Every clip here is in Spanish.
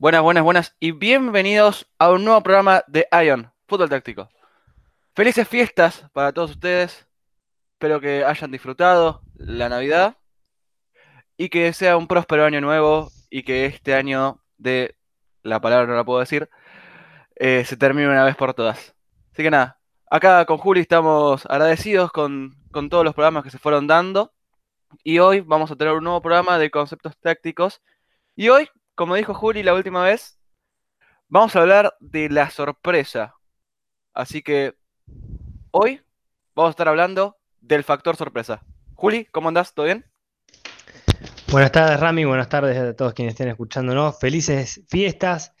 Buenas, buenas, buenas y bienvenidos a un nuevo programa de Ion, Fútbol Táctico. Felices fiestas para todos ustedes. Espero que hayan disfrutado la Navidad y que sea un próspero año nuevo y que este año de la palabra no la puedo decir eh, se termine una vez por todas. Así que nada, acá con Juli estamos agradecidos con, con todos los programas que se fueron dando y hoy vamos a tener un nuevo programa de conceptos tácticos y hoy como dijo Juli la última vez, vamos a hablar de la sorpresa. Así que hoy vamos a estar hablando del factor sorpresa. Juli, ¿cómo andás? ¿Todo bien? Buenas tardes, Rami. Buenas tardes a todos quienes estén escuchándonos. Felices fiestas.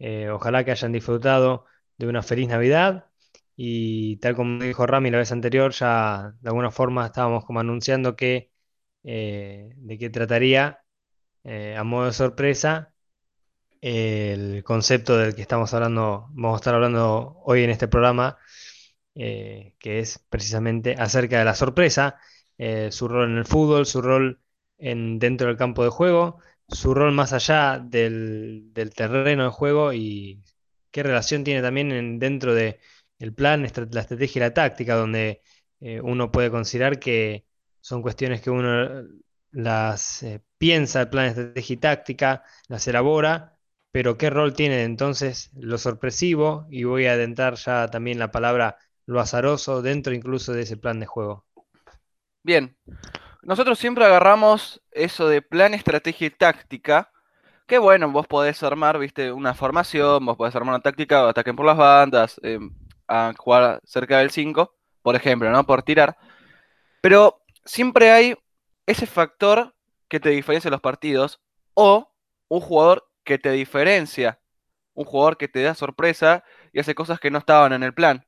Eh, ojalá que hayan disfrutado de una feliz Navidad. Y tal como dijo Rami la vez anterior, ya de alguna forma estábamos como anunciando que eh, de qué trataría eh, a modo de sorpresa el concepto del que estamos hablando, vamos a estar hablando hoy en este programa, eh, que es precisamente acerca de la sorpresa, eh, su rol en el fútbol, su rol en, dentro del campo de juego, su rol más allá del, terreno de juego y qué relación tiene también dentro del plan, la estrategia y la táctica, donde uno puede considerar que son cuestiones que uno las eh, piensa el plan de estrategia y táctica, las elabora, pero qué rol tiene entonces lo sorpresivo, y voy a adentrar ya también la palabra lo azaroso dentro incluso de ese plan de juego. Bien, nosotros siempre agarramos eso de plan, estrategia y táctica, que bueno, vos podés armar, viste, una formación, vos podés armar una táctica, ataquen por las bandas, em, a jugar cerca del 5, por ejemplo, ¿no? Por tirar. Pero siempre hay ese factor que te diferencia los partidos o un jugador que te diferencia, un jugador que te da sorpresa y hace cosas que no estaban en el plan.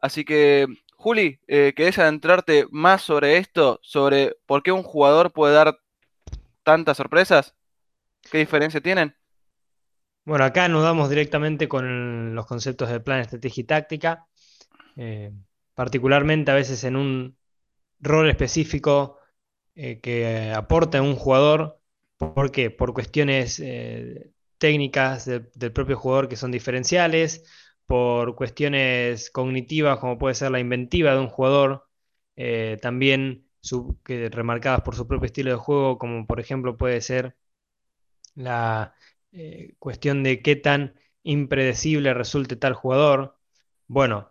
Así que, Juli, eh, ¿querés adentrarte más sobre esto? Sobre por qué un jugador puede dar tantas sorpresas? ¿Qué diferencia tienen? Bueno, acá nos damos directamente con los conceptos de plan, estrategia y táctica, eh, particularmente a veces en un rol específico eh, que aporta un jugador. ¿Por qué? Por cuestiones eh, técnicas del propio jugador que son diferenciales, por cuestiones cognitivas como puede ser la inventiva de un jugador, eh, también que, remarcadas por su propio estilo de juego, como por ejemplo puede ser la cuestión de qué tan impredecible resulte tal jugador. Bueno,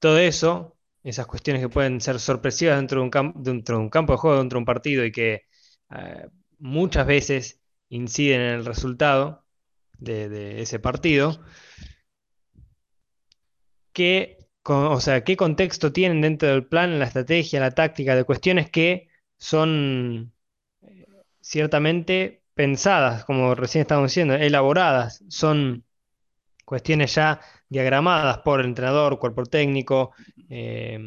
todo eso esas cuestiones que pueden ser sorpresivas dentro de un, dentro de un campo de juego, dentro de un partido y que eh, muchas veces inciden en el resultado de, ese partido. ¿Qué, o sea, ¿Qué contexto tienen dentro del plan, la estrategia, la táctica, de cuestiones que son eh, ciertamente pensadas, como recién estábamos diciendo, elaboradas, son cuestiones ya diagramadas por el entrenador, cuerpo técnico, eh,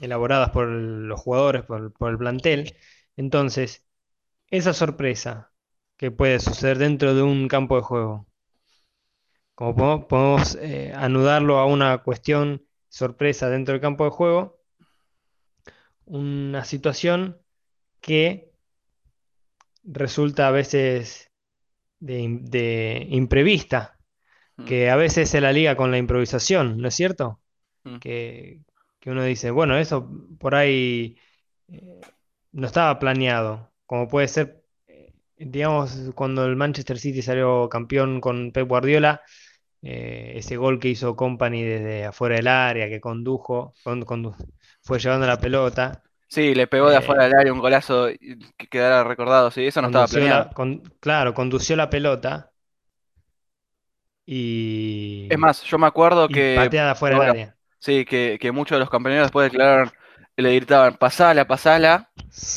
elaboradas por los jugadores, por, el plantel. Entonces, esa sorpresa que puede suceder dentro de un campo de juego, como podemos, eh, anudarlo a una cuestión sorpresa dentro del campo de juego, una situación que resulta a veces de imprevista. Que a veces se la liga con la improvisación, ¿no es cierto? Mm. Que, uno dice, bueno, eso por ahí eh, no estaba planeado, como puede ser, eh, digamos, cuando el Manchester City salió campeón con Pep Guardiola, eh, ese gol que hizo Company desde afuera del área, que condujo, fue llevando la pelota. Sí, le pegó de afuera del área un golazo que quedara recordado, sí, eso no estaba planeado. claro, condució la pelota y. Es más, yo me acuerdo que. Pateada fuera del área. Sí, que, muchos de los compañeros después declararon, le gritaban, pasala, pasala.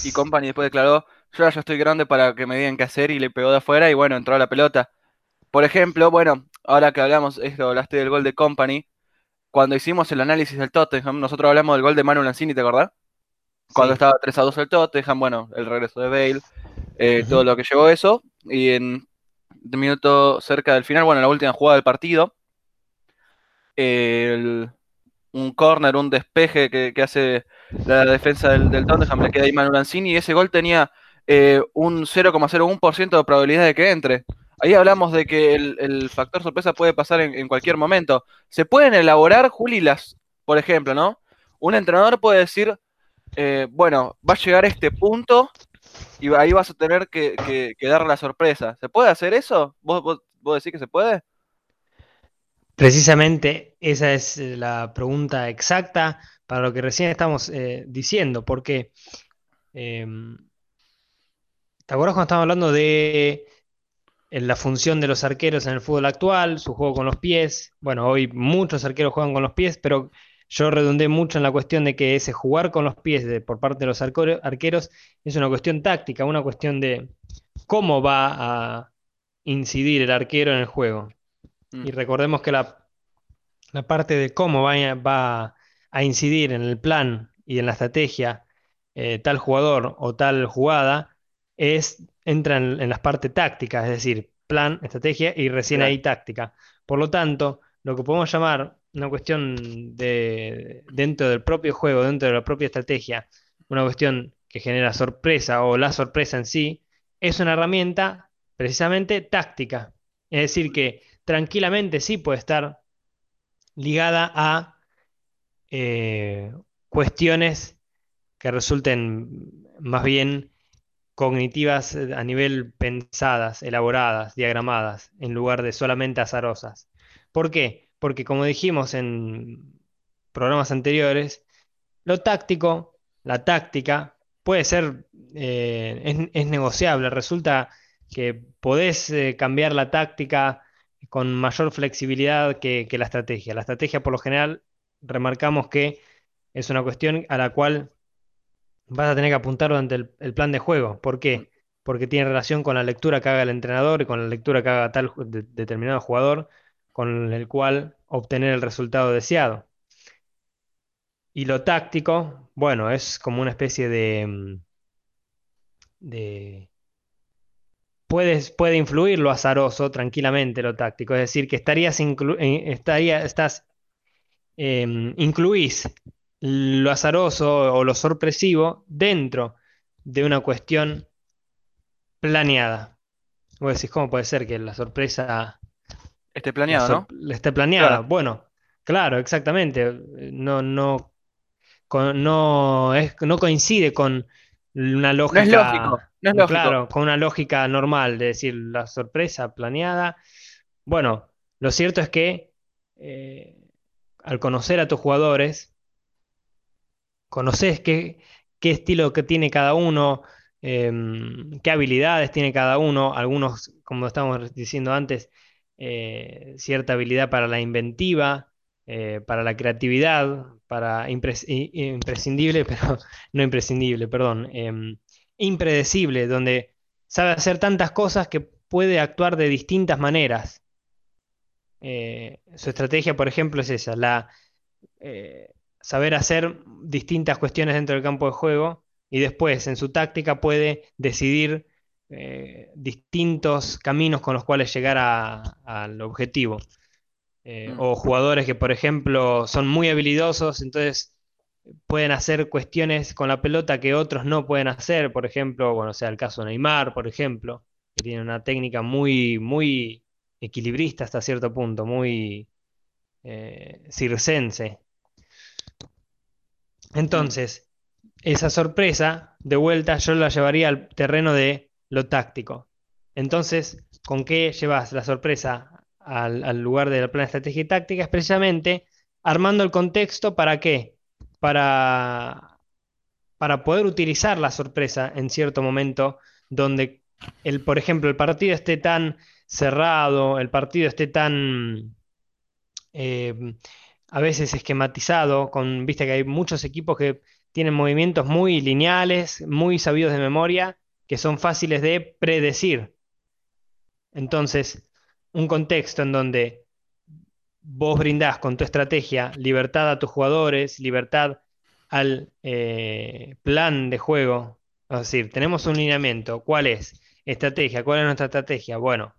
Y Company después declaró, yo ya estoy grande para que me digan qué hacer y le pegó de afuera y bueno, entró a la pelota. Por ejemplo, bueno, ahora que hablamos, esto hablaste del gol de Company, cuando hicimos el análisis del Tottenham, nosotros hablamos del gol de Manu Lanzini, ¿te acordás? Cuando estaba 3 a 2 el Tottenham, bueno, el regreso de Bale, eh, todo lo que llevó eso. Y en minuto cerca del final, bueno, la última jugada del partido. un corner, un despeje que, hace la defensa del, del, Tottenham, le queda ahí Manu Lanzini y ese gol tenía eh, un 0,01% de probabilidad de que entre. ahí hablamos de que el, factor sorpresa puede pasar en, cualquier momento. Se pueden elaborar, Juli, las, por ejemplo, ¿no? Un entrenador puede decir, eh, bueno, va a llegar este punto y ahí vas a tener que, dar la sorpresa. ¿Se puede hacer eso? ¿Vos, decís que se puede? Precisamente esa es la pregunta exacta para lo que recién estamos eh, diciendo, porque em, ¿te acuerdas cuando estábamos hablando de eh, la función de los arqueros en el fútbol actual, su juego con los pies? Bueno, hoy muchos arqueros juegan con los pies, pero yo redundé mucho en la cuestión de que ese jugar con los pies por parte de los arqueros es una cuestión táctica, una cuestión de cómo va a incidir el arquero en el juego. Mm. Y recordemos que la, parte de cómo va, va, a incidir en el plan y en la estrategia eh, tal jugador o tal jugada es, entra en, las partes tácticas, es decir, plan, estrategia y recién ahí táctica. Por lo tanto, lo que podemos llamar una cuestión de dentro del propio juego, dentro de la propia estrategia, una cuestión que genera sorpresa o la sorpresa en sí, es una herramienta precisamente táctica. Es decir, que tranquilamente sí puede estar ligada a eh, cuestiones que resulten más bien cognitivas a nivel pensadas, elaboradas, diagramadas, en lugar de solamente azarosas. ¿Por qué? Porque como dijimos en programas anteriores, lo táctico, la táctica, puede ser, eh, es, negociable, resulta que podés eh, cambiar la táctica con mayor flexibilidad que, la estrategia. La estrategia, por lo general, remarcamos que es una cuestión a la cual vas a tener que apuntar durante el, plan de juego. ¿Por qué? Porque tiene relación con la lectura que haga el entrenador y con la lectura que haga tal determinado jugador con el cual obtener el resultado deseado. Y lo táctico, bueno, es como una especie de... Mm, de puede influir lo azaroso tranquilamente lo táctico, es decir, que estarías eh, estaría, estás, em, incluís lo azaroso o lo sorpresivo dentro de una cuestión planeada. Vos decís, ¿cómo puede ser que la sorpresa Esté planeado, ¿no? Esté planeada. Bueno, claro, exactamente. No, no, no, es, no coincide con una lógica. No es lógico. No es lógico. Claro, con una lógica normal de decir la sorpresa planeada. Bueno, lo cierto es que eh, al conocer a tus jugadores, conoces qué, qué estilo que tiene cada uno, em, qué habilidades tiene cada uno. Algunos, como estábamos diciendo antes, eh, cierta habilidad para la inventiva, eh, para la creatividad, para imprescindible, pero no imprescindible, perdón, em, impredecible, donde sabe hacer tantas cosas que puede actuar de distintas maneras. Eh, su estrategia, por ejemplo, es esa, la, saber hacer distintas cuestiones dentro del campo de juego y después en su táctica puede decidir eh, distintos caminos con los cuales llegar al objetivo. Eh, mm. O jugadores que, por ejemplo, son muy habilidosos, entonces pueden hacer cuestiones con la pelota que otros no pueden hacer. Por ejemplo, bueno, sea el caso de Neymar, por ejemplo, que tiene una técnica muy, muy equilibrista hasta cierto punto, muy eh, circense. Entonces, esa sorpresa, de vuelta, yo la llevaría al terreno de lo táctico. Entonces, ¿con qué llevas la sorpresa al, lugar de la plan estrategia y táctica? Es precisamente armando el contexto para qué? Para, para poder utilizar la sorpresa en cierto momento donde, el, por ejemplo, el partido esté tan cerrado, el partido esté tan... Eh, a veces esquematizado, con, viste que hay muchos equipos que tienen movimientos muy lineales, muy sabidos de memoria, que son fáciles de predecir. Entonces, un contexto en donde vos brindás con tu estrategia libertad a tus jugadores, libertad al eh, plan de juego. Es decir, tenemos un lineamiento. ¿Cuál es? Estrategia. ¿Cuál es nuestra estrategia? Bueno,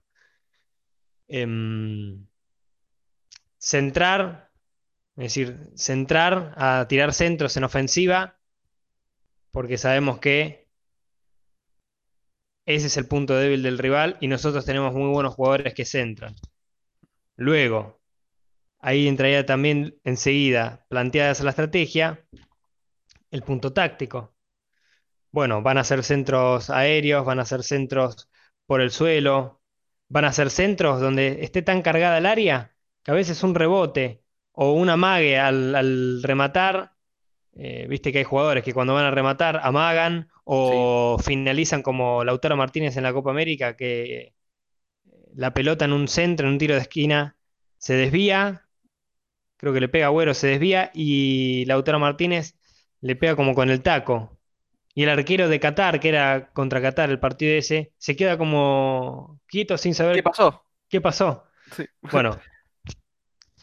em, centrar, es decir, centrar a tirar centros en ofensiva, porque sabemos que ese es el punto débil del rival y nosotros tenemos muy buenos jugadores que centran. Luego, ahí entraría también enseguida, planteadas la estrategia, el punto táctico. Bueno, van a ser centros aéreos, van a ser centros por el suelo, van a ser centros donde esté tan cargada el área que a veces un rebote o una amague al, rematar, eh, viste que hay jugadores que cuando van a rematar amagan o finalizan como Lautaro Martínez en la Copa América, que la pelota en un centro, en un tiro de esquina, se desvía, creo que le pega a Agüero, se desvía y Lautaro Martínez le pega como con el taco. Y el arquero de Qatar, que era contra Qatar el partido ese, se queda como quieto sin saber ¿Qué pasó? qué pasó. Bueno,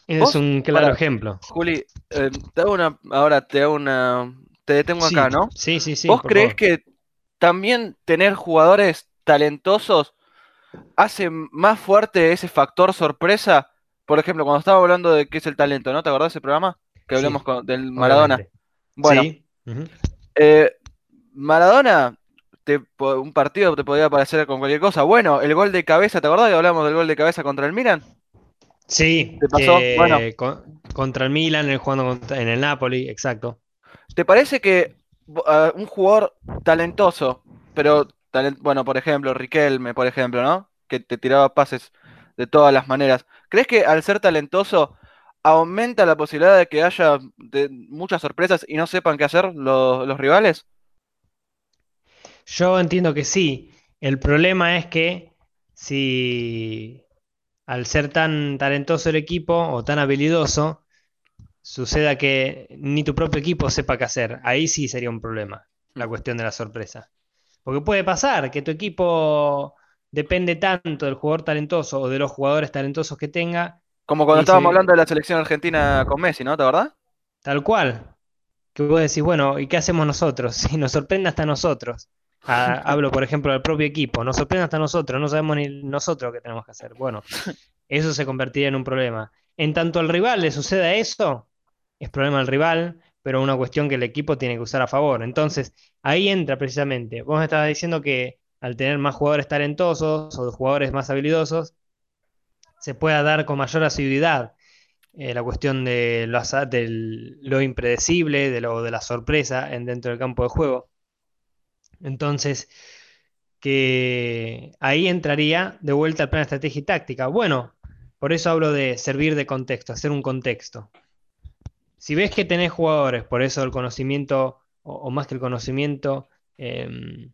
es un claro ejemplo. Juli, eh, te hago una, ahora te hago una, te detengo acá, ¿no? Sí, sí, sí. ¿Vos crees que también tener jugadores talentosos hace más fuerte ese factor sorpresa? Por ejemplo, cuando estaba hablando de qué es el talento, ¿no? ¿Te acordás de ese programa? Que hablamos del Maradona. Bueno, eh, Maradona, un partido te podía parecer con cualquier cosa. Bueno, el gol de cabeza, ¿te acordás que hablamos del gol de cabeza contra el Milan? Sí, ¿Te pasó? bueno. contra el Milan, el jugando en el Napoli, exacto. ¿Te parece que un jugador talentoso, pero bueno, por ejemplo, Riquelme, por ejemplo, ¿no? Que te tiraba pases de todas las maneras. ¿Crees que al ser talentoso aumenta la posibilidad de que haya muchas sorpresas y no sepan qué hacer los, rivales? Yo entiendo que sí. El problema es que si al ser tan talentoso el equipo o tan habilidoso, suceda que ni tu propio equipo sepa qué hacer. Ahí sí sería un problema, la cuestión de la sorpresa. Porque puede pasar que tu equipo depende tanto del jugador talentoso o de los jugadores talentosos que tenga como cuando estábamos hablando de la selección argentina con Messi, ¿no? ¿Te verdad? Tal cual. Que vos decís, bueno, ¿y qué hacemos nosotros? Si nos sorprende hasta nosotros. Hablo, por ejemplo, del propio equipo. Nos sorprende hasta nosotros, no sabemos ni nosotros qué tenemos que hacer. Bueno, eso se convertiría en un problema. En tanto al rival le suceda eso, es problema del rival, pero una cuestión que el equipo tiene que usar a favor. Entonces, ahí entra precisamente. Vos me estabas diciendo que al tener más jugadores talentosos o jugadores más habilidosos, se pueda dar con mayor asiduidad eh, la cuestión de lo, lo impredecible, de, lo, de la sorpresa en, dentro del campo de juego. Entonces, que ahí entraría de vuelta al plan estrategia y táctica. Bueno, por eso hablo de servir de contexto, hacer un contexto. Si ves que tenés jugadores, por eso el conocimiento, o, más que el conocimiento, em,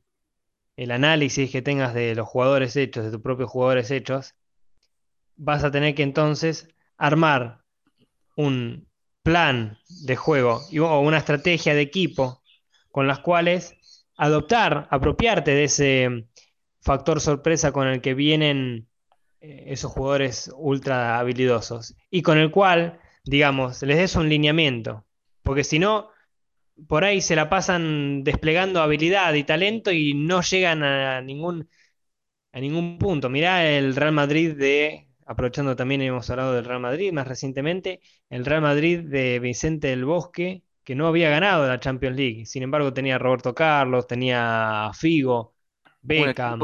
el análisis que tengas de los jugadores hechos, de tus propios jugadores hechos, vas a tener que entonces armar un plan de juego o una estrategia de equipo con las cuales adoptar, apropiarte de ese factor sorpresa con el que vienen eh, esos jugadores ultra habilidosos y con el cual, digamos, les des un lineamiento. Porque si no, por ahí se la pasan desplegando habilidad y talento y no llegan a ningún, a ningún punto. Mirá el Real Madrid de aprovechando también hemos hablado del Real Madrid más recientemente, el Real Madrid de Vicente del Bosque, que no había ganado la Champions League. Sin embargo, tenía a Roberto Carlos, tenía a Figo, Beckham,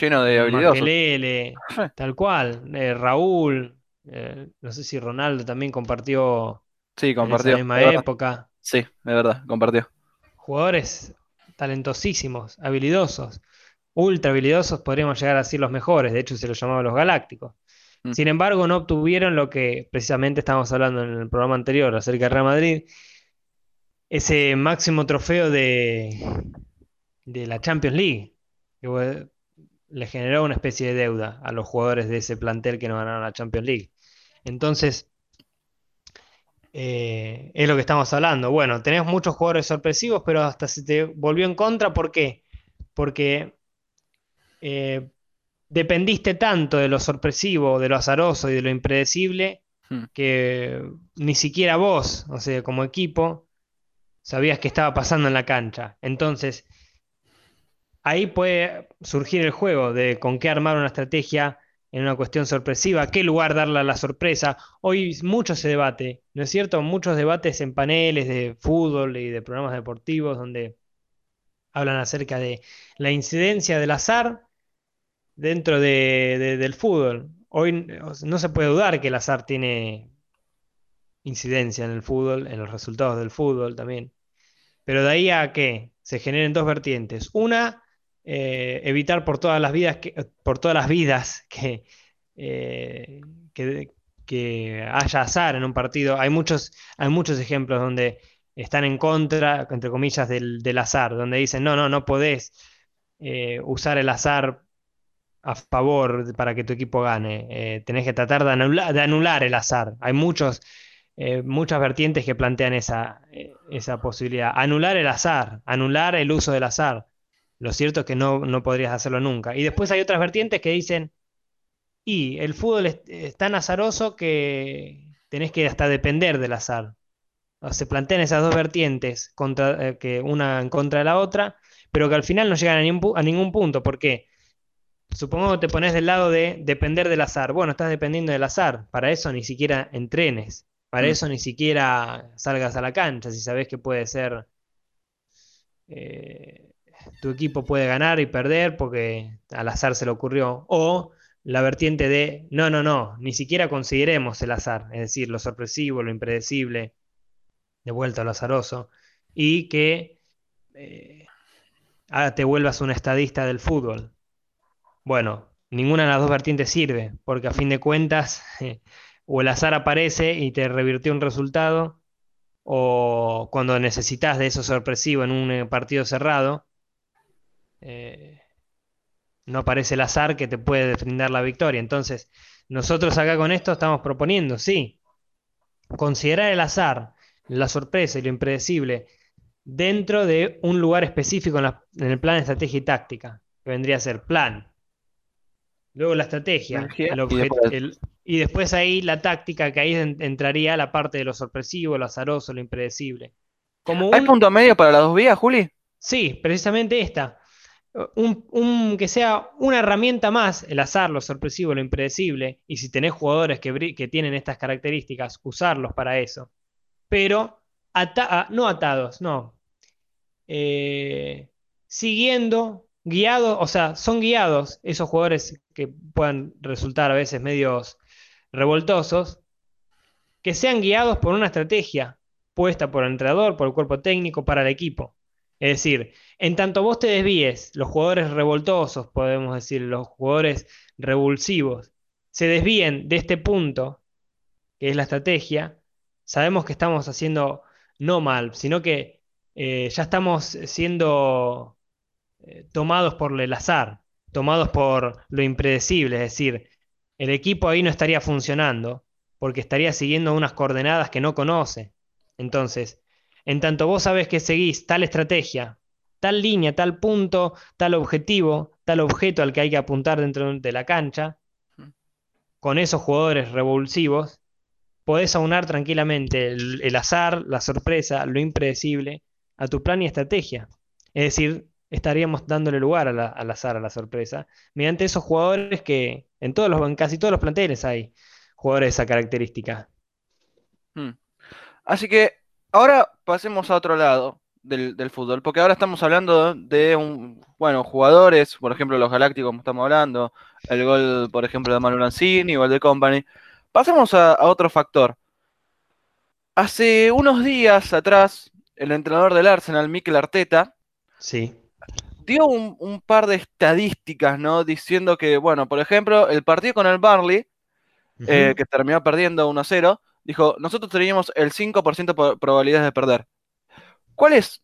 lleno de habilidades. tal cual, eh, Raúl, eh, no sé si Ronaldo también compartió sí, compartió, en esa misma época. Sí, de verdad, compartió. Jugadores talentosísimos, habilidosos, ultra habilidosos, podríamos llegar a decir los mejores, de hecho se los llamaba los galácticos. Mm. Sin embargo, no obtuvieron lo que precisamente estábamos hablando en el programa anterior acerca de Real Madrid, ese máximo trofeo de, de la Champions League, que le generó una especie de deuda a los jugadores de ese plantel que no ganaron la Champions League. Entonces, eh, es lo que estamos hablando. Bueno, tenés muchos jugadores sorpresivos, pero hasta se te volvió en contra. ¿Por qué? Porque eh, dependiste tanto de lo sorpresivo, de lo azaroso y de lo impredecible, hmm. que ni siquiera vos, o sea, como equipo, sabías qué estaba pasando en la cancha. Entonces, ahí puede surgir el juego de con qué armar una estrategia en una cuestión sorpresiva, qué lugar darle a la sorpresa. Hoy mucho se debate, ¿no es cierto? Muchos debates en paneles de fútbol y de programas deportivos donde hablan acerca de la incidencia del azar dentro del fútbol. Hoy no se puede dudar que el azar tiene incidencia en el fútbol, en los resultados del fútbol también. Pero de ahí a que se generen dos vertientes. Una, eh, evitar por todas las vidas que, por todas las vidas que, eh, que, haya azar en un partido. Hay muchos, hay muchos ejemplos donde están en contra, entre comillas, del, azar, donde dicen, no, no, no podés eh, usar el azar a favor para que tu equipo gane. tenés que tratar de de anular el azar. Hay muchos eh, muchas vertientes que plantean esa, eh, esa posibilidad. Anular el azar, anular el uso del azar. Lo cierto es que no, no podrías hacerlo nunca. Y después hay otras vertientes que dicen, y el fútbol es, tan azaroso que tenés que hasta depender del azar. se plantean esas dos vertientes, contra, eh, que una en contra de la otra, pero que al final no llegan a, ningún, a ningún punto. ¿Por qué? Supongo que te pones del lado de depender del azar. Bueno, estás dependiendo del azar. Para eso ni siquiera entrenes. Para mm. eso ni siquiera salgas a la cancha, si sabes que puede ser... Eh, tu equipo puede ganar y perder porque al azar se le ocurrió. O la vertiente de, no, no, no, ni siquiera consideremos el azar, es decir, lo sorpresivo, lo impredecible, de vuelta a lo azaroso, y que eh, ah, te vuelvas un estadista del fútbol. Bueno, ninguna de las dos vertientes sirve, porque a fin de cuentas o el azar aparece y te revirtió un resultado, o cuando necesitas de eso sorpresivo en un eh, partido cerrado, eh, no aparece el azar que te puede brindar la victoria. Entonces, nosotros acá con esto estamos proponiendo, sí, considerar el azar, la sorpresa y lo impredecible dentro de un lugar específico en, el plan de estrategia y táctica, que vendría a ser plan. Luego la estrategia, el, el, y después ahí la táctica, que ahí entraría la parte de lo sorpresivo, lo azaroso, lo impredecible. Como ¿Hay punto medio para las dos vías, Juli? Sí, precisamente esta. Un, que sea una herramienta más, el azar, lo sorpresivo, lo impredecible, y si tenés jugadores que, que tienen estas características, usarlos para eso. Pero no atados, no. Eh, siguiendo, guiados, o sea, son guiados esos jugadores que puedan resultar a veces medios revoltosos que sean guiados por una estrategia puesta por el entrenador, por el cuerpo técnico, para el equipo. Es decir, en tanto vos te desvíes, los jugadores revoltosos, podemos decir, los jugadores revulsivos, se desvíen de este punto, que es la estrategia, sabemos que estamos haciendo no mal, sino que eh, ya estamos siendo eh, tomados por el azar, tomados por lo impredecible, es decir, el equipo ahí no estaría funcionando porque estaría siguiendo unas coordenadas que no conoce. Entonces, en tanto vos sabes que seguís tal estrategia, tal línea, tal punto, tal objetivo, tal objeto al que hay que apuntar dentro de la cancha, con esos jugadores revulsivos, podés aunar tranquilamente el, azar, la sorpresa, lo impredecible a tu plan y estrategia. Es decir, estaríamos dándole lugar al azar, a la sorpresa, mediante esos jugadores que en, todos los, en casi todos los planteles hay jugadores de esa característica. Hmm. Así que ahora pasemos a otro lado del, fútbol, porque ahora estamos hablando de un, bueno, jugadores, por ejemplo, los Galácticos, como estamos hablando, el gol, por ejemplo, de Manu Lanzini o el de Company. Pasemos a, a otro factor. Hace unos días atrás, el entrenador del Arsenal, Mikel Arteta, sí dio un, par de estadísticas, ¿no? Diciendo que, bueno, por ejemplo, el partido con el Barley, eh, que terminó perdiendo 1-0, dijo, nosotros teníamos el 5% de probabilidades de perder. ¿Cuál es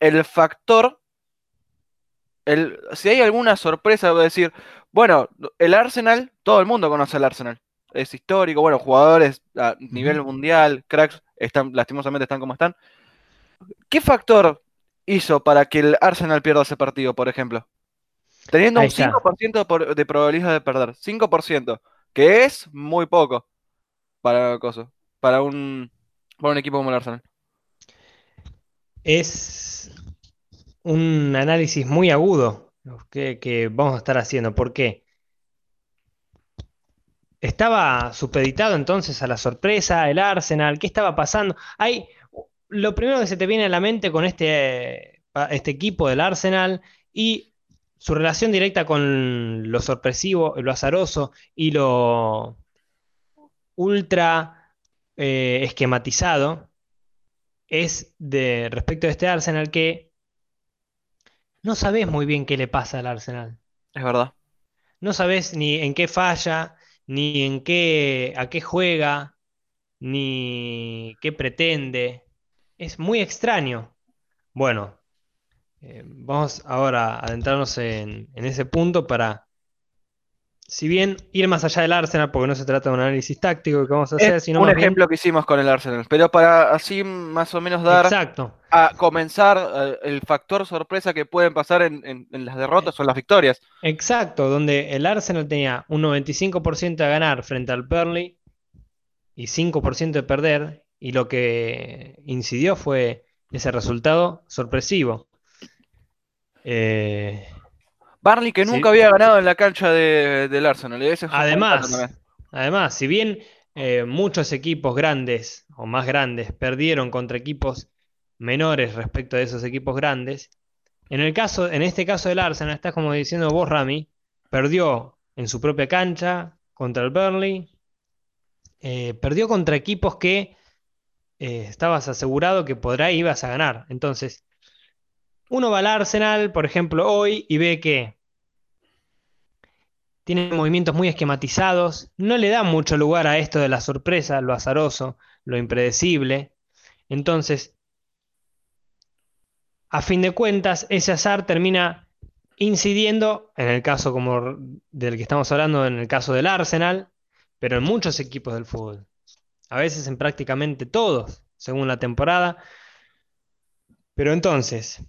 el factor? El, si hay alguna sorpresa, voy a decir, bueno, el Arsenal, todo el mundo conoce el Arsenal. Es histórico, bueno, jugadores a nivel mundial, cracks, están, lastimosamente están como están. ¿Qué factor hizo para que el Arsenal pierda ese partido, por ejemplo? Teniendo un 5% de probabilidad de perder. 5%, que es muy poco para, para, un, para un equipo como el Arsenal. Es un análisis muy agudo que, que vamos a estar haciendo. ¿Por qué? Estaba supeditado entonces a la sorpresa, el Arsenal, ¿qué estaba pasando? Hay lo primero que se te viene a la mente con este este equipo del Arsenal y su relación directa con lo sorpresivo, lo azaroso y lo ultra eh, esquematizado es de respecto a este Arsenal que no sabes muy bien qué le pasa al Arsenal. Es verdad. No sabes ni en qué falla, ni en qué a qué juega, ni qué pretende. Es muy extraño. Bueno, eh, vamos ahora a adentrarnos en, ese punto para, si bien ir más allá del Arsenal, porque no se trata de un análisis táctico que vamos a hacer, sino un ejemplo que hicimos con el Arsenal, pero para así más o menos dar Exacto. a comenzar eh, el factor sorpresa que pueden pasar en, las derrotas o en las victorias. Exacto, donde el Arsenal tenía un 95% de ganar frente al Burnley y 5% de perder, y lo que incidió fue ese resultado sorpresivo. Eh, Barney que nunca había ganado en la cancha del Arsenal. además, además, si bien eh, muchos equipos grandes o más grandes perdieron contra equipos menores respecto de esos equipos grandes, en, el caso, en este caso del Arsenal, estás como diciendo vos, Rami, perdió en su propia cancha contra el Burnley, eh, perdió contra equipos que estabas asegurado que podrá ibas a ganar. Entonces, uno va al Arsenal, por ejemplo, hoy y ve que tiene movimientos muy esquematizados, no le da mucho lugar a esto de la sorpresa, lo azaroso, lo impredecible. Entonces, a fin de cuentas, ese azar termina incidiendo, en el caso como del que estamos hablando, en el caso del Arsenal, pero en muchos equipos del fútbol. A veces en prácticamente todos, según la temporada. Pero entonces,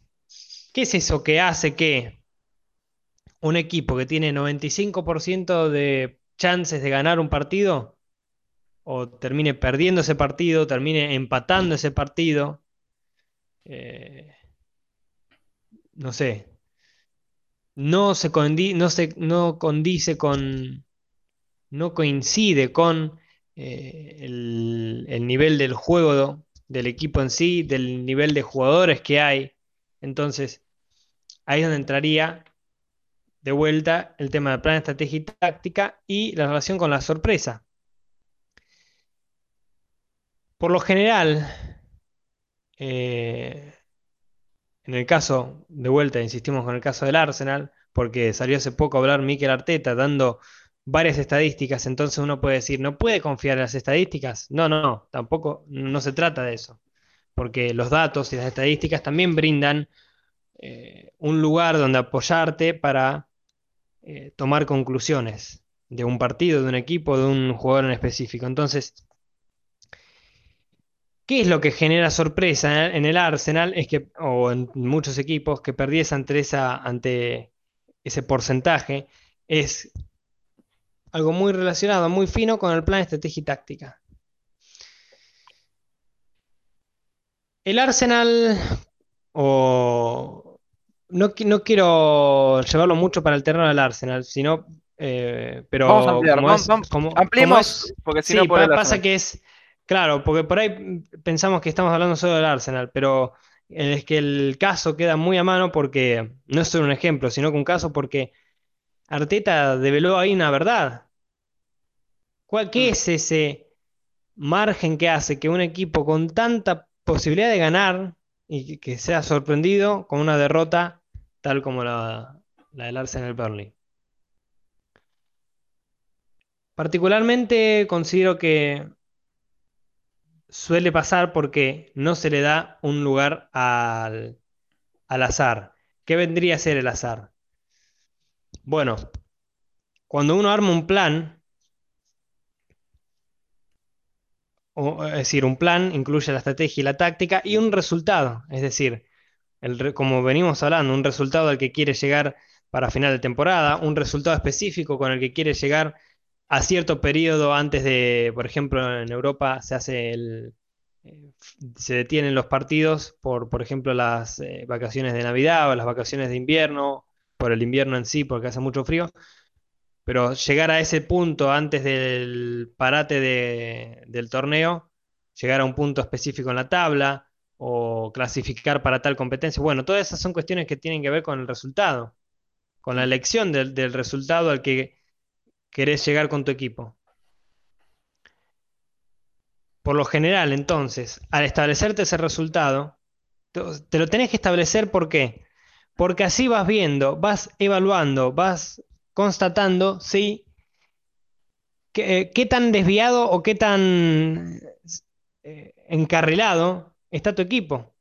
¿Qué es eso que hace que un equipo que tiene 95% de chances de ganar un partido o termine perdiendo ese partido, termine empatando ese partido? Eh, no sé. No se no, se, no condice con. No coincide con eh, el, el nivel del juego del equipo en sí, del nivel de jugadores que hay. Entonces, Ahí es donde entraría de vuelta el tema del plan, estrategia y táctica y la relación con la sorpresa. Por lo general, eh, en el caso, de vuelta, insistimos con el caso del Arsenal, porque salió hace poco a hablar Mikel Arteta dando varias estadísticas, entonces uno puede decir, ¿no puede confiar en las estadísticas? No, no, tampoco, no se trata de eso, porque los datos y las estadísticas también brindan eh, un lugar donde apoyarte para eh, tomar conclusiones de un partido, de un equipo, de un jugador en específico. Entonces, ¿qué es lo que genera sorpresa en el Arsenal? Es que, o en muchos equipos, que perdiese ante, esa, ante ese porcentaje, es algo muy relacionado, muy fino con el plan estrategia y táctica. El Arsenal, o no, no quiero llevarlo mucho para el terreno del Arsenal, sino. Eh, pero vamos a ampliar, ampliemos, porque si no pasa que es. Claro, porque por ahí pensamos que estamos hablando solo del Arsenal, pero es que el caso queda muy a mano porque no es solo un ejemplo, sino que un caso porque Arteta develó ahí una verdad. ¿Cuál, ¿Qué mm. es ese margen que hace que un equipo con tanta posibilidad de ganar y que sea sorprendido con una derrota tal como la, la del Arsenal Burnley. Particularmente considero que suele pasar porque no se le da un lugar al, al azar. ¿Qué vendría a ser el azar? Bueno, cuando uno arma un plan, es decir, un plan incluye la estrategia y la táctica y un resultado, es decir, como venimos hablando, un resultado al que quiere llegar para final de temporada, un resultado específico con el que quiere llegar a cierto periodo antes de, por ejemplo, en Europa se hace el, eh, se detienen los partidos por, por ejemplo, las eh, vacaciones de Navidad o las vacaciones de invierno, por el invierno en sí, porque hace mucho frío. Pero llegar a ese punto antes del parate del torneo, llegar a un punto específico en la tabla, o clasificar para tal competencia. Bueno, todas esas son cuestiones que tienen que ver con el resultado, con la elección del, del resultado al que querés llegar con tu equipo. Por lo general, entonces, al establecerte ese resultado, te lo tenés que establecer ¿por qué? Porque así vas viendo, vas evaluando, vas constatando si qué, qué tan desviado o qué tan eh, encarrilado está tu equipo.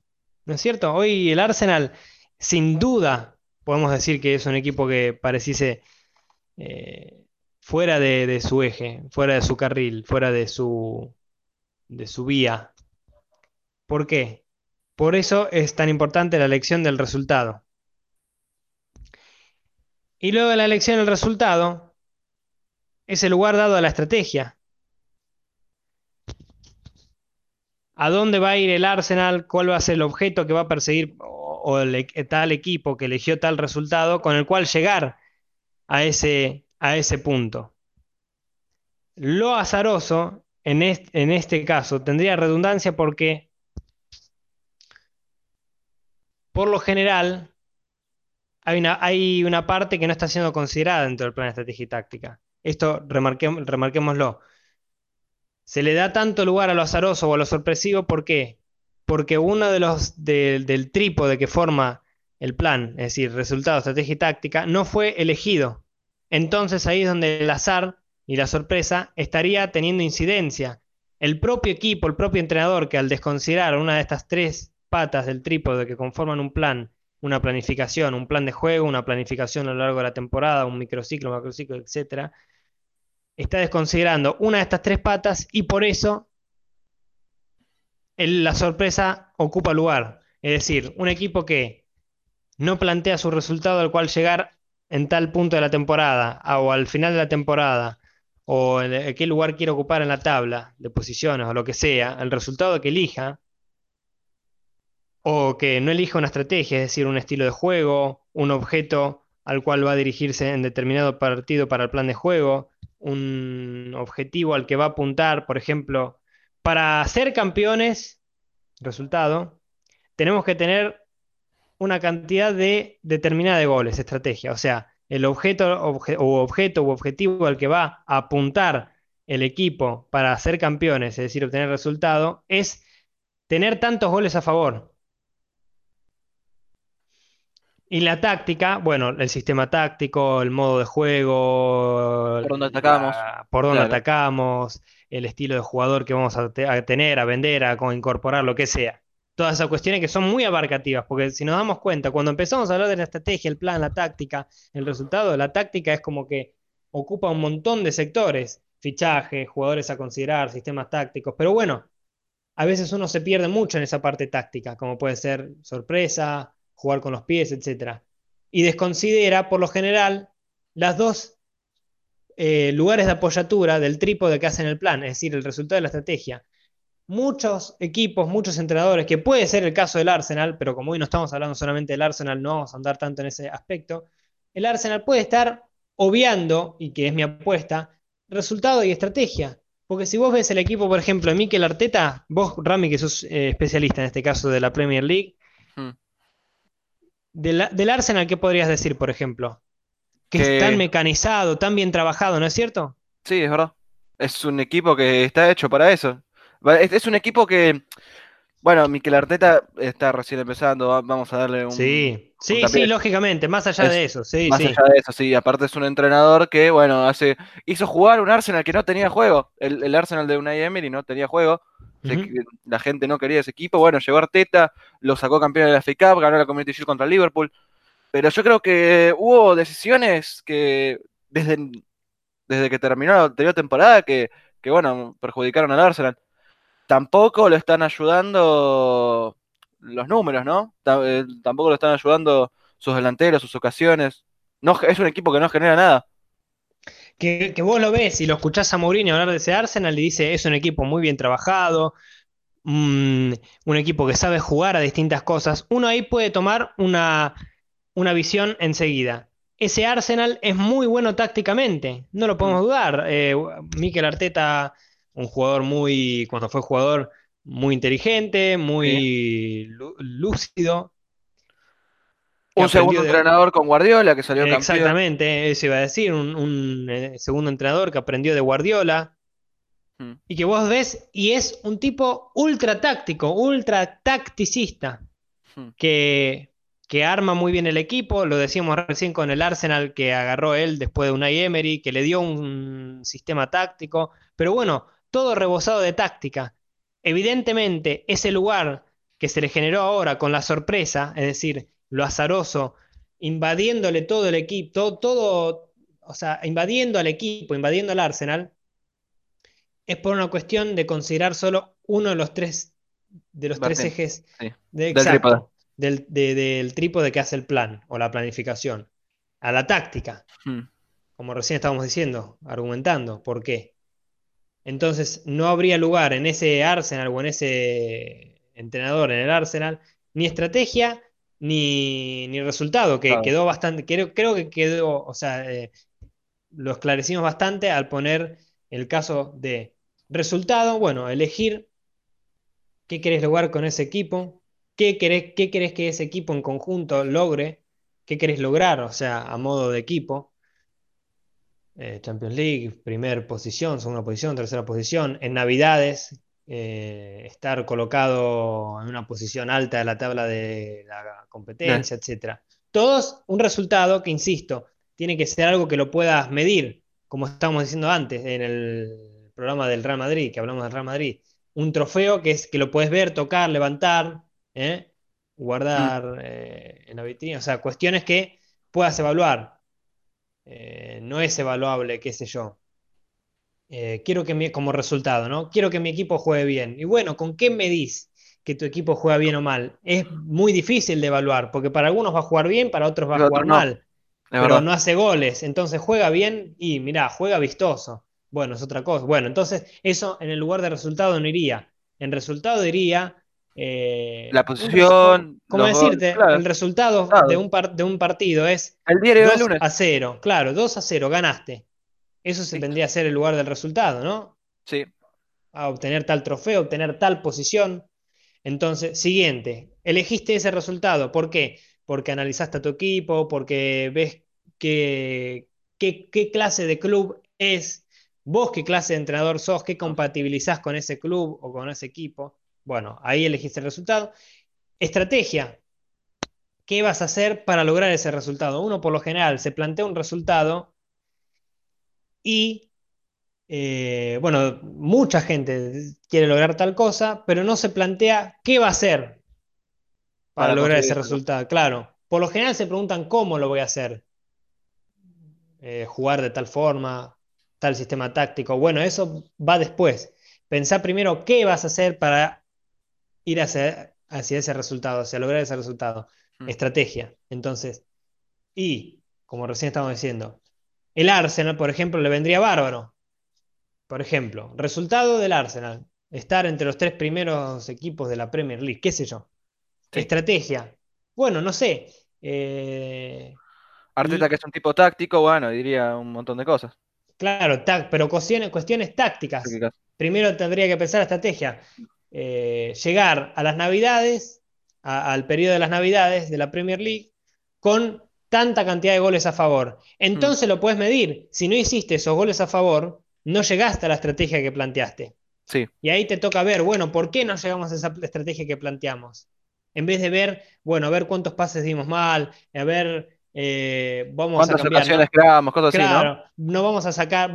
¿No es cierto? Hoy el Arsenal, sin duda, podemos decir que es un equipo que pareciese eh, fuera de, de su eje, fuera de su carril, fuera de su, de su vía. ¿Por qué? Por eso es tan importante la elección del resultado. Y luego de la elección del resultado es el lugar dado a la estrategia. ¿A dónde va a ir el Arsenal? ¿Cuál va a ser el objeto que va a perseguir o, el, e, tal equipo que eligió tal resultado con el cual llegar a ese, a ese punto? Lo azaroso en este caso tendría redundancia porque por lo general hay una, parte que no está siendo considerada dentro del plan de estrategia y táctica. Esto remarquémoslo. Se le da tanto lugar a lo azaroso o a lo sorpresivo, ¿por qué? Porque uno de los de- del trípode que forma el plan, es decir, resultado, estrategia y táctica, no fue elegido. Entonces ahí es donde el azar y la sorpresa estaría teniendo incidencia. El propio equipo, el propio entrenador, que al desconsiderar una de estas tres patas del trípode que conforman un plan, una planificación, un plan de juego, una planificación a lo largo de la temporada, un microciclo, macrociclo, etcétera, está desconsiderando una de estas tres patas y por eso la sorpresa ocupa lugar. Es decir, un equipo que no plantea su resultado al cual llegar en tal punto de la temporada o al final de la temporada o en qué lugar quiere ocupar en la tabla de posiciones o lo que sea, el resultado que elija o que no elija una estrategia, es decir, un estilo de juego, un objeto al cual va a dirigirse en determinado partido para el plan de juego, un objetivo al que va a apuntar, por ejemplo, para ser campeones, resultado, tenemos que tener una cantidad de determinada de goles, estrategia. O sea, el objeto, obje- o objeto u objetivo al que va a apuntar el equipo para ser campeones, es decir, obtener resultado, es tener tantos goles a favor. Y la táctica, bueno, el sistema táctico, el modo de juego, Por dónde atacamos. la- por dónde Claro. atacamos, el estilo de jugador que vamos a, te- a tener, a vender, a co- incorporar, lo que sea. Todas esas cuestiones que son muy abarcativas, porque si nos damos cuenta, cuando empezamos a hablar de la estrategia, el plan, la táctica, el resultado la táctica es como que ocupa un montón de sectores, fichajes, jugadores a considerar, sistemas tácticos, pero bueno, a veces uno se pierde mucho en esa parte táctica, como puede ser sorpresa, jugar con los pies, etc. Y desconsidera, por lo general, las dos eh, lugares de apoyatura del trípode que hacen el plan, es decir, el resultado de la estrategia. Muchos equipos, muchos entrenadores, que puede ser el caso del Arsenal, pero como hoy no estamos hablando solamente del Arsenal, no vamos a andar tanto en ese aspecto, el Arsenal puede estar obviando, y que es mi apuesta, resultado y estrategia. Porque si vos ves el equipo, por ejemplo, de Mikel Arteta, vos, Rami, que sos eh, especialista en este caso de la Premier League. Del, del Arsenal, ¿qué podrías decir, por ejemplo? Que Que- es tan mecanizado, tan bien trabajado, ¿no es cierto? Sí, es verdad. Es un equipo que está hecho para eso. Es, es un equipo que, bueno, Mikel Arteta está recién empezando, va- vamos a darle un Sí, sí, sí, lógicamente, más allá Es- de eso, sí, Más sí. allá de eso, sí, aparte es un entrenador que, bueno, hace, hizo jugar un Arsenal que no tenía juego. El, el Arsenal de Unai Emery no tenía juego. La gente no quería ese equipo. Bueno, llegó Arteta, lo sacó campeón de la FA Cup, ganó la Community Shield contra Liverpool. Pero yo creo que hubo decisiones que desde, desde que terminó la anterior temporada que, que, bueno, perjudicaron al Arsenal. Tampoco lo están ayudando los números, ¿no? Eh, Tampoco lo están ayudando sus delanteros, sus ocasiones. No, es un equipo que no genera nada. Que, que vos lo ves y lo escuchás a Mourinho hablar de ese Arsenal y dice, es un equipo muy bien trabajado, mm, un equipo que sabe jugar a distintas cosas. Uno ahí puede tomar una, una visión enseguida. Ese Arsenal es muy bueno tácticamente, no lo podemos dudar. Eh, Mikel Arteta, un jugador muy, cuando fue jugador, muy inteligente, muy lúcido. Un segundo entrenador con Guardiola que salió campeón. Exactamente, eso iba a decir, un, eh, segundo entrenador que aprendió de Guardiola. Hmm. Y que vos ves, y es un tipo ultra táctico, ultra tacticista, hmm. que, que, arma muy bien el equipo. Lo decíamos recién con el Arsenal que agarró él después de una Emery, que le dio un sistema táctico. Pero bueno, todo rebosado de táctica. Evidentemente, ese lugar que se le generó ahora con la sorpresa, es decir, lo azaroso, invadiéndole todo el equipo, todo, o sea, invadiendo al equipo, invadiendo al Arsenal, es por una cuestión de considerar solo uno de los tres, de los tres ejes de, del, trípode. que hace el plan o la planificación, a la táctica, hmm. como recién estábamos diciendo, argumentando, ¿por qué? Entonces no habría lugar en ese Arsenal o en ese entrenador en el Arsenal, ni estrategia ni, resultado, que quedó bastante, creo, creo, que quedó, o sea, eh, lo esclarecimos bastante al poner el caso de resultado, bueno, elegir qué querés lograr con ese equipo, qué querés, qué querés que ese equipo en conjunto logre, qué querés lograr, o sea, a modo de equipo. Eh, Champions League, primera posición, segunda posición, tercera posición. En Navidades, eh, estar colocado en una posición alta de la tabla de la competencia, etc. Todos un resultado que, insisto, tiene que ser algo que lo puedas medir, como estábamos diciendo antes en el programa del Real Madrid, que hablamos del Real Madrid. Un trofeo que es que lo puedes ver, tocar, levantar, ¿eh? guardar mm. en la vitrina, o sea, cuestiones que puedas evaluar. Eh, no es evaluable, qué sé yo. Eh, quiero que mi, como resultado, ¿no? Quiero que mi equipo juegue bien. Y bueno, ¿con qué medís que tu equipo juega bien o mal? Es muy difícil de evaluar, porque para algunos va a jugar bien, para otros va a jugar mal. Pero no hace goles, entonces juega bien y mirá, juega vistoso. Bueno, es otra cosa. Bueno, entonces eso en el lugar de resultado no iría. En resultado diría eh, la posición. ¿Cómo decirte? El resultado de un, de un partido es el 2 a 0. Claro, 2 a 0, ganaste. Eso se tendría a ser el lugar del resultado, ¿no? Sí. A obtener tal trofeo, obtener tal posición. Entonces, siguiente, elegiste ese resultado. ¿Por qué? Porque analizaste a tu equipo, porque ves qué, qué clase de club es, vos qué clase de entrenador sos, qué compatibilizás con ese club o con ese equipo. Bueno, ahí elegiste el resultado. Estrategia. ¿Qué vas a hacer para lograr ese resultado? Uno por lo general se plantea un resultado y, eh, bueno, mucha gente quiere lograr tal cosa, pero no se plantea qué va a hacer para, lograr ese resultado. Claro, por lo general se preguntan cómo lo voy a hacer. Eh, jugar de tal forma, tal sistema táctico. Bueno, eso va después. Pensá primero qué vas a hacer para ir hacia, hacia ese resultado, hacia lograr ese resultado. Mm. Estrategia. Entonces, y como recién estábamos diciendo, el Arsenal, por ejemplo, le vendría bárbaro. Por ejemplo, resultado del Arsenal, estar entre los tres primeros equipos de la Premier League, qué sé yo. Estrategia. Bueno, no sé. Eh, Arteta, que es un tipo táctico, bueno, diría un montón de cosas. Claro, pero cuestiones, cuestiones tácticas. Primero tendría que pensar estrategia. Eh, llegar a las Navidades, al periodo de las Navidades de la Premier League, con tanta cantidad de goles a favor. Entonces mm. lo puedes medir. Si no hiciste esos goles a favor, no llegaste a la estrategia que planteaste. Sí. Y ahí te toca ver, bueno, ¿por qué no llegamos a esa estrategia que planteamos? En vez de ver, bueno, a ver cuántos pases dimos mal, a ver, eh, vamos a cambiar. ocasiones creamos, cosas así, ¿no? No vamos a sacar,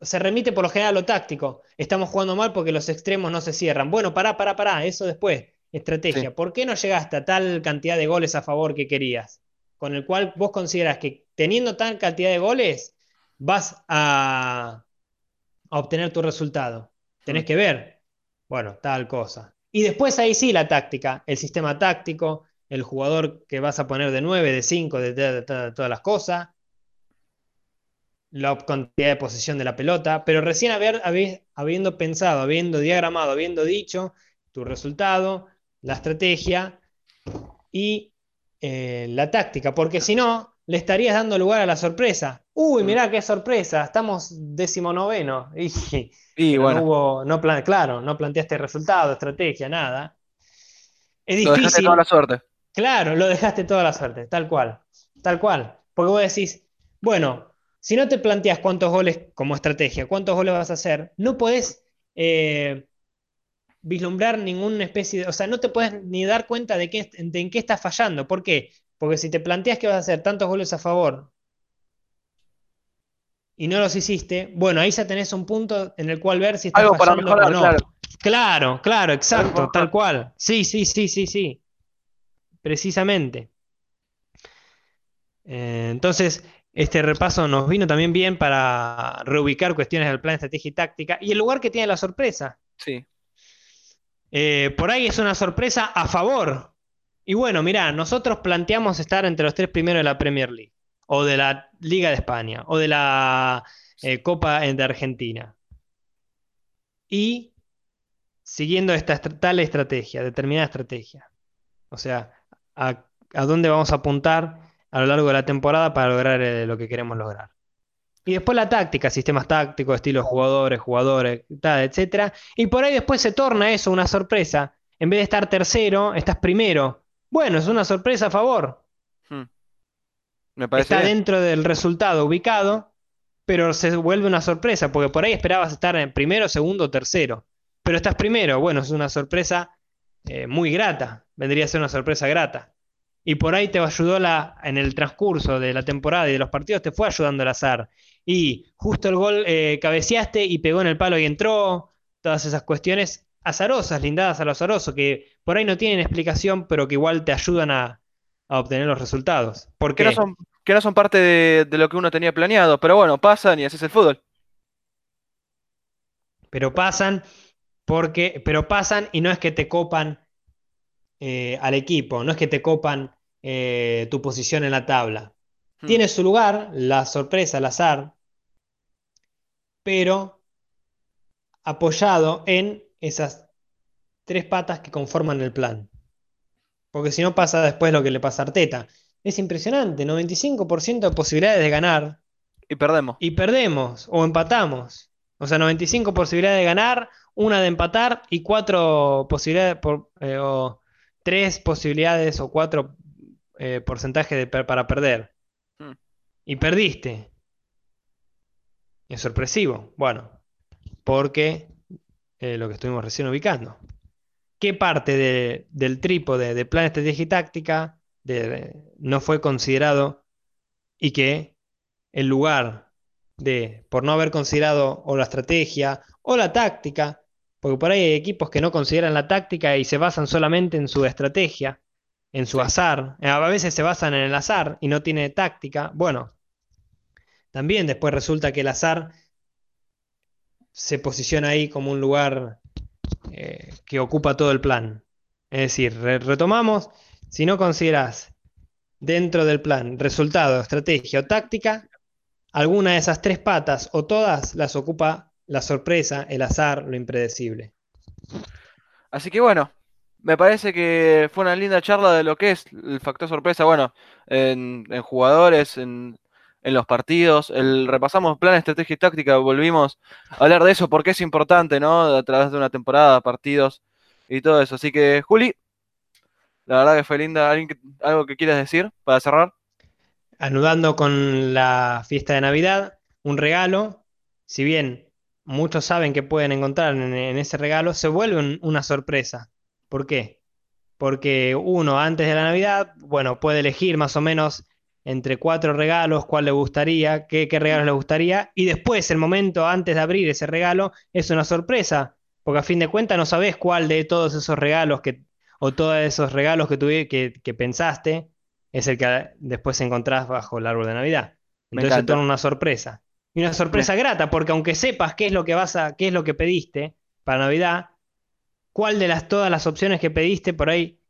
se remite por lo general a lo táctico. Estamos jugando mal porque los extremos no se cierran. Bueno, pará, pará, pará, eso después. Estrategia. ¿Por qué no llegaste a tal cantidad de goles a favor que querías? Con el cual vos consideras que teniendo tal cantidad de goles vas a, obtener tu resultado. Tenés mm. que ver, bueno, tal cosa. Y después ahí sí la táctica, el sistema táctico, el jugador que vas a poner de 9, de 5, de todas las cosas la cantidad de posesión de la pelota, pero recién haber, habiendo pensado, habiendo diagramado, habiendo dicho tu resultado, la estrategia y eh, la táctica, porque si no, le estarías dando lugar a la sorpresa. Uy, mirá qué sorpresa, estamos decimonoveno. Y, Y no bueno, hubo, no plan- claro, no planteaste resultado, estrategia, nada. Es lo dejaste toda la difícil, suerte. claro, lo dejaste toda la suerte, tal cual, tal cual. Porque vos decís, bueno, si no te planteas cuántos goles como estrategia, cuántos goles vas a hacer, no podés eh, vislumbrar ninguna especie de, o sea, no te puedes ni dar cuenta de, qué, de en qué estás fallando. ¿Por qué? Porque si te planteas que vas a hacer tantos goles a favor y no los hiciste, bueno, ahí ya tenés un punto en el cual ver si estás Algo para fallando o no. claro. Claro, claro, exacto, tal cual. Sí, sí, sí, sí, sí. Precisamente. Eh, entonces, este repaso nos vino también bien para reubicar cuestiones del plan, estrategia y táctica y el lugar que tiene la sorpresa. Sí. Eh, por ahí es una sorpresa a favor. Y bueno, mirá, nosotros planteamos estar entre los tres primeros de la Premier League, o de la Liga de España, o de la eh, Copa de Argentina. Y siguiendo esta est- tal estrategia, determinada estrategia. O sea, a, a dónde vamos a apuntar a lo largo de la temporada para lograr eh, lo que queremos lograr. Y después la táctica, sistemas tácticos, estilos jugadores, jugadores, tal, etcétera. Y por ahí después se torna eso una sorpresa. En vez de estar tercero, estás primero. Bueno, es una sorpresa a favor. Mm. Me parece Está bien. dentro del resultado ubicado, pero se vuelve una sorpresa, porque por ahí esperabas estar en primero, segundo, tercero. Pero estás primero, bueno, es una sorpresa eh, muy grata, vendría a ser una sorpresa grata. Y por ahí te ayudó la, en el transcurso de la temporada y de los partidos, te fue ayudando el azar. Y justo el gol eh, cabeceaste y pegó en el palo y entró, todas esas cuestiones azarosas, lindadas a lo azaroso, que por ahí no tienen explicación, pero que igual te ayudan a, a obtener los resultados. ¿Por Que no son, que no son parte de, de lo que uno tenía planeado, pero bueno, pasan y así es el fútbol. pero pasan porque, pero pasan y no es que te copan eh, al equipo, no es que te copan eh, tu posición en la tabla. Mm. Tiene su lugar, la sorpresa, el azar, pero apoyado en esas tres patas que conforman el plan. Porque si no pasa después lo que le pasa a Arteta. Es impresionante, 95% de posibilidades de ganar Y perdemos. y perdemos o empatamos. O sea, 95 posibilidades de ganar, una de empatar y cuatro posibilidades por, eh, o tres posibilidades o cuatro eh, de per- para perder. Mm. Y perdiste. Es sorpresivo. Bueno, porque eh, lo que estuvimos recién ubicando. ¿Qué parte de- del trípode de plan, estrategia y táctica de- no fue considerado y que el lugar de, por no haber considerado o la estrategia o la táctica, porque por ahí hay equipos que no consideran la táctica y se basan solamente en su estrategia, en su azar, a veces se basan en el azar y no tiene táctica, bueno, también después resulta que el azar se posiciona ahí como un lugar eh, que ocupa todo el plan. Es decir, re- retomamos, si no consideras dentro del plan resultado, estrategia o táctica, alguna de esas tres patas o todas las ocupa la sorpresa, el azar, lo impredecible. Así que bueno, me parece que fue una linda charla de lo que es el factor sorpresa, bueno, en, jugadores, en, los partidos, el, repasamos plan, estrategia y táctica, volvimos a hablar de eso porque es importante, ¿no? A través de una temporada, partidos y todo eso. Así que, Juli, la verdad que fue linda. ¿Alguien ¿Algo que quieras decir para cerrar? Anudando con la fiesta de Navidad, un regalo, si bien muchos saben que pueden encontrar en, ese regalo, se vuelve un- una sorpresa. ¿Por qué? Porque uno antes de la Navidad, bueno, puede elegir más o menos entre cuatro regalos cuál le gustaría, qué, qué regalos le gustaría, y después el momento antes de abrir ese regalo es una sorpresa, porque a fin de cuentas no sabes cuál de todos esos regalos que, o todos esos regalos que, tuve, que, que pensaste es el que después encontrás bajo el árbol de Navidad. Entonces se torna una sorpresa. Y una sorpresa grata, porque aunque sepas qué es lo que vas a, qué es lo que pediste para Navidad, cuál de las todas las opciones que pediste por ahí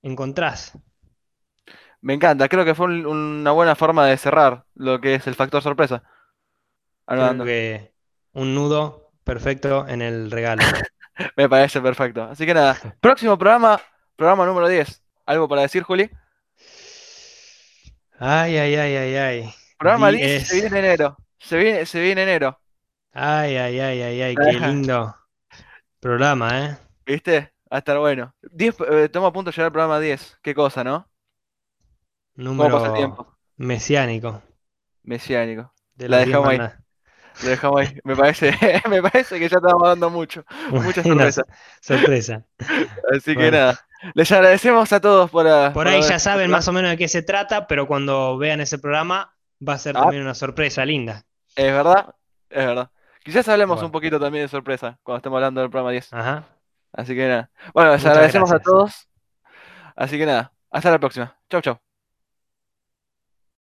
encontrás. Me encanta, creo que fue un- una buena forma de cerrar lo que es el factor sorpresa. Creo que un nudo perfecto en el regalo. Me parece perfecto. Así que nada, próximo programa, programa número 10. ¿Algo para decir, Juli? Ay, ay, ay, ay, ay. Programa 10 10. se viene en enero. Se viene, se viene en enero. Ay, ay, ay, ay, ay, qué lindo programa, ¿eh? ¿Viste? Va a estar bueno. 10, eh, estamos a punto de llegar al programa 10. Qué cosa, ¿no? ¿Cómo pasa el Número tiempo? mesiánico. Mesiánico. De La dejamos ahí. Lo dejamos ahí. Me parece, me parece que ya estamos dando mucho. Mucha sorpresa. sorpresa. Así que nada. Les agradecemos a todos por. ah, Por por ahí ya saben más o menos de qué se trata, pero cuando vean ese programa va a ser Ah. también una sorpresa linda. Es verdad, es verdad. Quizás hablemos Bueno. un poquito también de sorpresa cuando estemos hablando del programa 10. Ajá. Así que nada. Bueno, les Muchas agradecemos a todos. Así que nada. Hasta la próxima. Chau, chau.